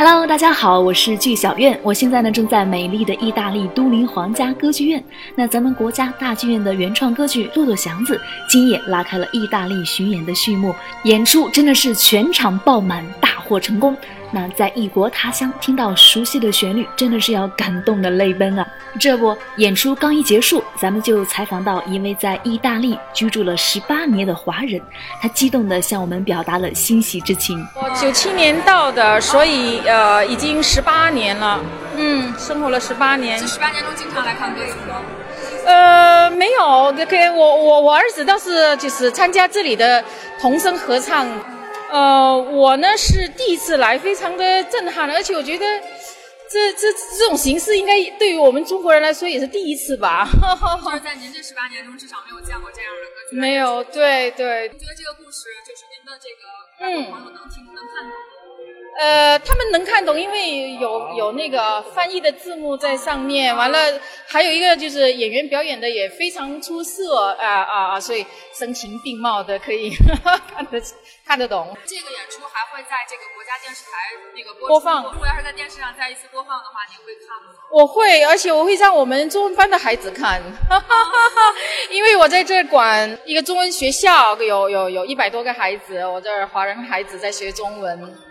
Hello，大家好，我是剧小院，我现在呢正在美丽的意大利都灵皇家歌剧院。那咱们国家大剧院的原创歌剧《骆驼祥子》今夜拉开了意大利巡演的序幕，演出真的是全场爆满，大获成功。那在异国他乡听到熟悉的旋律，真的是要感动的泪奔啊！这不，演出刚一结束，咱们就采访到一位在意大利居住了十八年的华人，他激动地向我们表达了欣喜之情。我九七年到的，所以呃，已经十八年了，嗯，生活了十八年。这十八年中经常来看歌剧吗？呃，没有，给我我我儿子倒是就是参加这里的童声合唱。呃，我呢是第一次来，非常的震撼，而且我觉得这这这种形式应该对于我们中国人来说也是第一次吧。就是在您这十八年中，至少没有见过这样的歌剧。没有，对对。您觉得这个故事就是您的这个朋友能听能看懂？呃，他们能看懂，因为有有那个翻译的字幕在上面。完了，还有一个就是演员表演的也非常出色啊啊啊！所以声情并茂的可以 看得看得懂。这个演出还会在这个国家电视台那个播放。如果要是在电视上再一次播放的话，您会看吗？我会，而且我会让我们中文班的孩子看，因为我在这管一个中文学校，有有有一百多个孩子，我这儿华人孩子在学中文。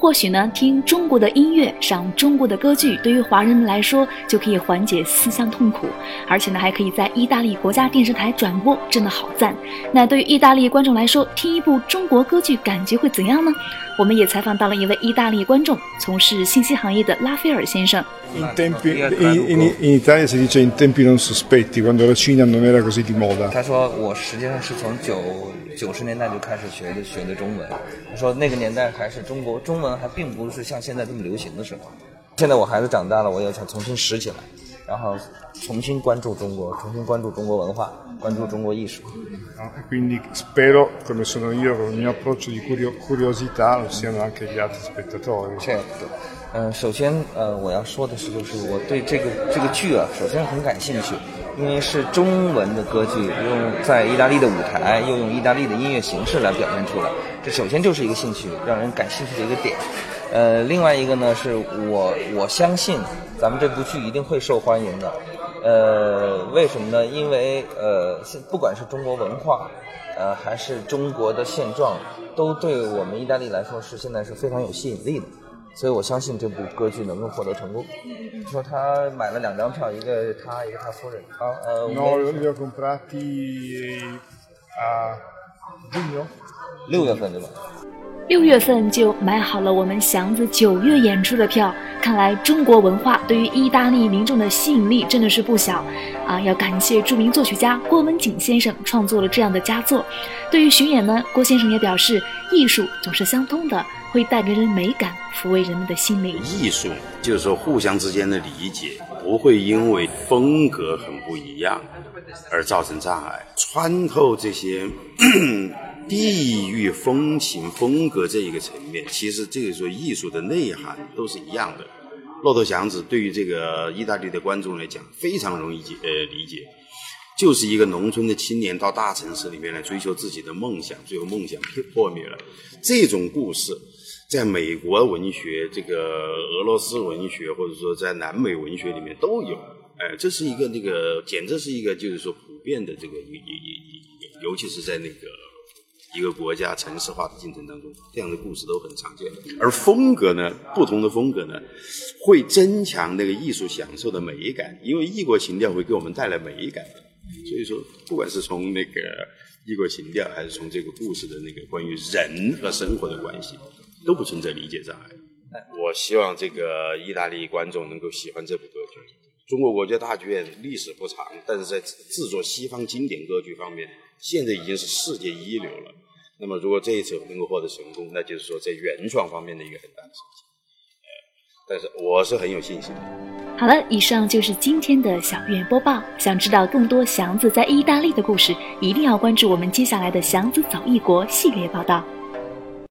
或许呢，听中国的音乐，赏中国的歌剧，对于华人们来说就可以缓解思乡痛苦，而且呢，还可以在意大利国家电视台转播，真的好赞。那对于意大利观众来说，听一部中国歌剧感觉会怎样呢？我们也采访到了一位意大利观众，从事信息行业的拉斐尔先生。In tempi in in in Italia si dice in tempi non sospetti quando la Cina non era così di moda。他说我实际上是从九九十年代就开始学的学的中文。他说那个年代还是中国中文还并不是像现在这么流行的时候。现在我孩子长大了，我也想重新拾起来，然后重新关注中国，重新关注中国文化，关注中国艺术。Quindi spero come sono io con il mio approccio di curiosità lo siano anche gli altri spettatori。Certo。嗯，首先呃我要说的是，就是我对这个这个剧啊，首先很感兴趣，因为是中文的歌剧，用在意大利的舞台，又用意大利的音乐形式来表现出来，这首先就是一个兴趣，让人感兴趣的一个点。呃，另外一个呢，是我我相信咱们这部剧一定会受欢迎的。呃，为什么呢？因为呃，不管是中国文化，呃，还是中国的现状，都对我们意大利来说是现在是非常有吸引力的。所以我相信这部歌剧能够获得成功。说他买了两张票，一个他，一个他夫人。啊，呃，No, li ho comprati a giugno。六月份对吧？六月份就买好了我们祥子九月演出的票，看来中国文化对于意大利民众的吸引力真的是不小啊！要感谢著名作曲家郭文景先生创作了这样的佳作。对于巡演呢，郭先生也表示，艺术总是相通的，会带给人美感，抚慰人们的心灵。艺术就是说互相之间的理解，不会因为风格很不一样而造成障碍，穿透这些。地域风情风格这一个层面，其实这个说艺术的内涵都是一样的。骆驼祥子对于这个意大利的观众来讲，非常容易解呃理解，就是一个农村的青年到大城市里面来追求自己的梦想，最后梦想破灭了。这种故事，在美国文学、这个俄罗斯文学，或者说在南美文学里面都有。哎，这是一个那个，简直是一个就是说普遍的这个，尤尤尤其是在那个。一个国家城市化的进程当中，这样的故事都很常见。而风格呢，不同的风格呢，会增强那个艺术享受的美感，因为异国情调会给我们带来美感。所以说，不管是从那个异国情调，还是从这个故事的那个关于人和生活的关系，都不存在理解障碍。我希望这个意大利观众能够喜欢这部歌剧。中国国家大剧院历史不长，但是在制作西方经典歌剧方面。现在已经是世界一流了。那么，如果这一次能够获得成功，那就是说在原创方面的一个很大的成绩。但是我是很有信心的。好了，以上就是今天的小院播报。想知道更多祥子在意大利的故事，一定要关注我们接下来的祥子走异国系列报道。